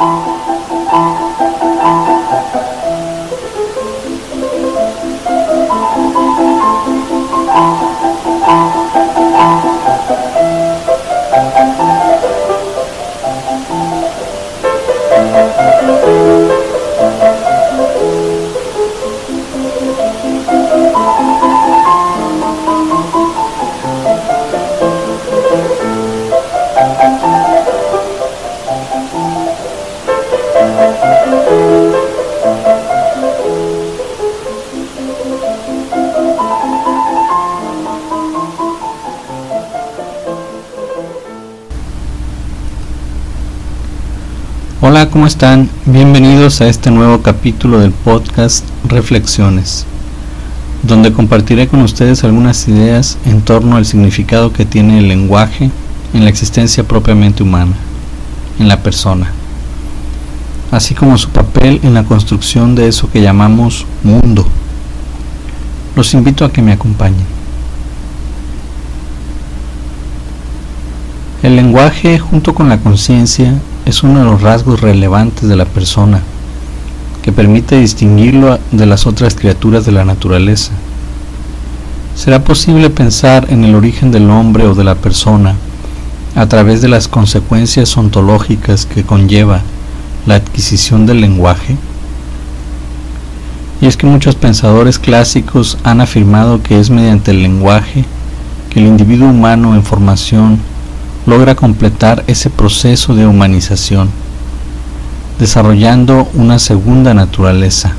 Oh. Hola, ¿cómo están? Bienvenidos a este nuevo capítulo del podcast Reflexiones, donde compartiré con ustedes algunas ideas en torno al significado que tiene el lenguaje en la existencia propiamente humana, en la persona, así como su papel en la construcción de eso que llamamos mundo. Los invito a que me acompañen. El lenguaje junto con la conciencia es uno de los rasgos relevantes de la persona, que permite distinguirlo de las otras criaturas de la naturaleza. ¿Será posible pensar en el origen del hombre o de la persona a través de las consecuencias ontológicas que conlleva la adquisición del lenguaje? Y es que muchos pensadores clásicos han afirmado que es mediante el lenguaje que el individuo humano en formación logra completar ese proceso de humanización, desarrollando una segunda naturaleza,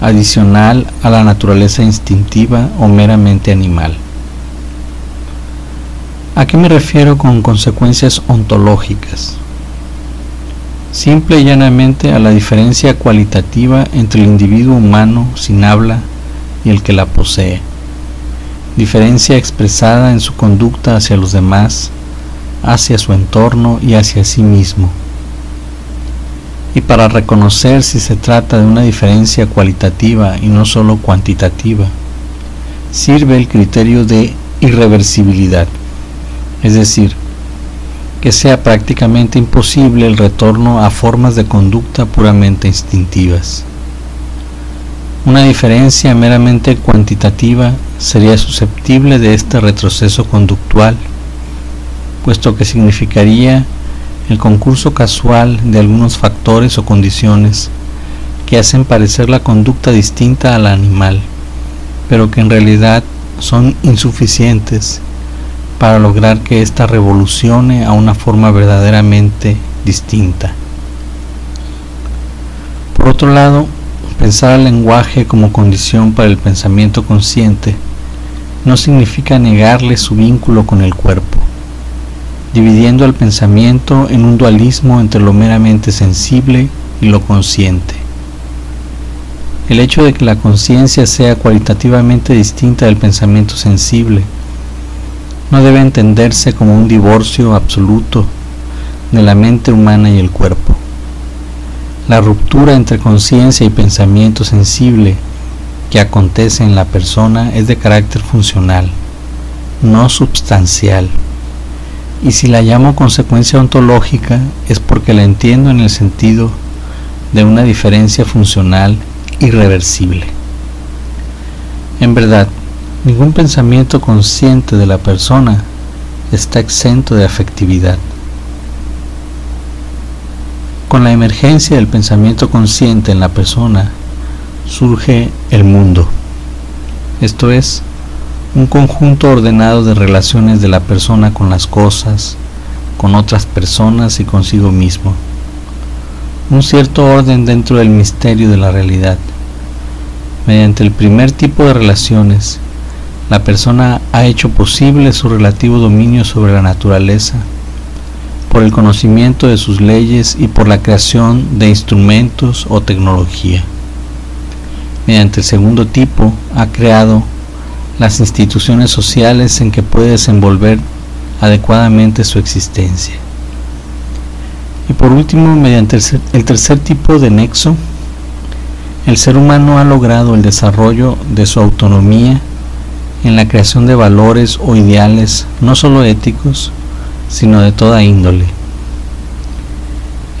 adicional a la naturaleza instintiva o meramente animal. ¿A qué me refiero con consecuencias ontológicas? Simple y llanamente a la diferencia cualitativa entre el individuo humano sin habla y el que la posee diferencia expresada en su conducta hacia los demás, hacia su entorno y hacia sí mismo. Y para reconocer si se trata de una diferencia cualitativa y no solo cuantitativa, sirve el criterio de irreversibilidad, es decir, que sea prácticamente imposible el retorno a formas de conducta puramente instintivas. Una diferencia meramente cuantitativa sería susceptible de este retroceso conductual, puesto que significaría el concurso casual de algunos factores o condiciones que hacen parecer la conducta distinta a la animal, pero que en realidad son insuficientes para lograr que ésta revolucione a una forma verdaderamente distinta. Por otro lado, pensar al lenguaje como condición para el pensamiento consciente no significa negarle su vínculo con el cuerpo, dividiendo el pensamiento en un dualismo entre lo meramente sensible y lo consciente. El hecho de que la conciencia sea cualitativamente distinta del pensamiento sensible no debe entenderse como un divorcio absoluto de la mente humana y el cuerpo. La ruptura entre conciencia y pensamiento sensible que acontece en la persona es de carácter funcional, no substancial. Y si la llamo consecuencia ontológica es porque la entiendo en el sentido de una diferencia funcional irreversible. En verdad, ningún pensamiento consciente de la persona está exento de afectividad. Con la emergencia del pensamiento consciente en la persona, surge el mundo. Esto es, un conjunto ordenado de relaciones de la persona con las cosas, con otras personas y consigo mismo. Un cierto orden dentro del misterio de la realidad. Mediante el primer tipo de relaciones, la persona ha hecho posible su relativo dominio sobre la naturaleza, por el conocimiento de sus leyes y por la creación de instrumentos o tecnología mediante el segundo tipo, ha creado las instituciones sociales en que puede desenvolver adecuadamente su existencia. Y por último, mediante el, tercer tipo de nexo, el ser humano ha logrado el desarrollo de su autonomía en la creación de valores o ideales no solo éticos, sino de toda índole.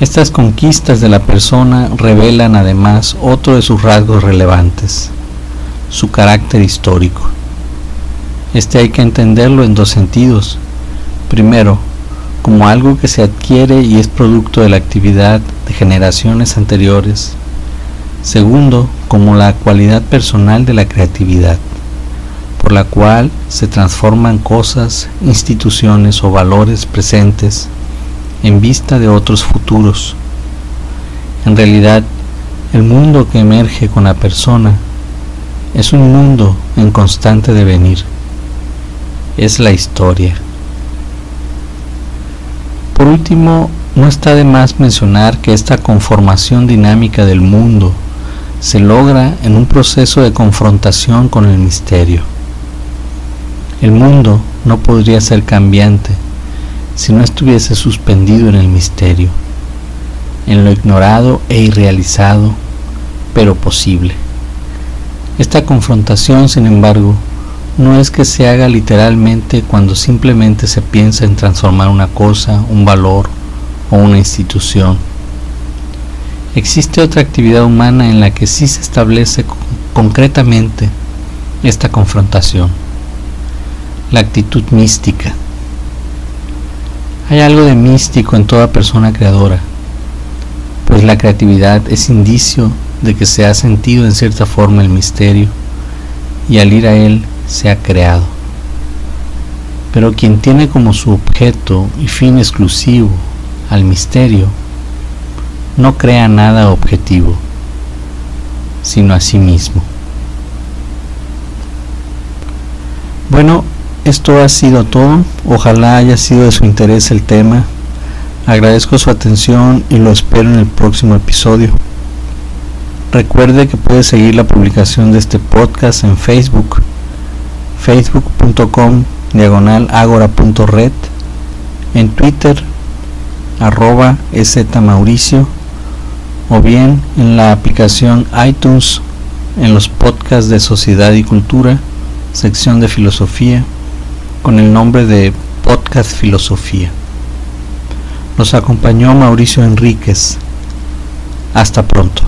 Estas conquistas de la persona revelan además otro de sus rasgos relevantes, su carácter histórico. Este hay que entenderlo en dos sentidos. Primero, como algo que se adquiere y es producto de la actividad de generaciones anteriores. Segundo, como la cualidad personal de la creatividad, por la cual se transforman cosas, instituciones o valores presentes en vista de otros futuros. En realidad, el mundo que emerge con la persona es un mundo en constante devenir. Es la historia. Por último, no está de más mencionar que esta conformación dinámica del mundo se logra en un proceso de confrontación con el misterio. El mundo no podría ser cambiante si no estuviese suspendido en el misterio, en lo ignorado e irrealizado, pero posible. Esta confrontación, sin embargo, no es que se haga literalmente cuando simplemente se piensa en transformar una cosa, un valor o una institución. Existe otra actividad humana en la que sí se establece concretamente esta confrontación, la actitud mística. Hay algo de místico en toda persona creadora, pues la creatividad es indicio de que se ha sentido en cierta forma el misterio y al ir a él se ha creado. Pero quien tiene como su objeto y fin exclusivo al misterio, no crea nada objetivo, sino a sí mismo. Bueno, esto ha sido todo. Ojalá haya sido de su interés el tema. Agradezco su atención y lo espero en el próximo episodio. Recuerde que puede seguir la publicación de este podcast en Facebook, facebook.com diagonal agora.red, en Twitter, arroba Mauricio, o bien en la aplicación iTunes, en los podcasts de Sociedad y Cultura, sección de Filosofía con el nombre de Podcast Filosofía. Nos acompañó Mauricio Enríquez. Hasta pronto.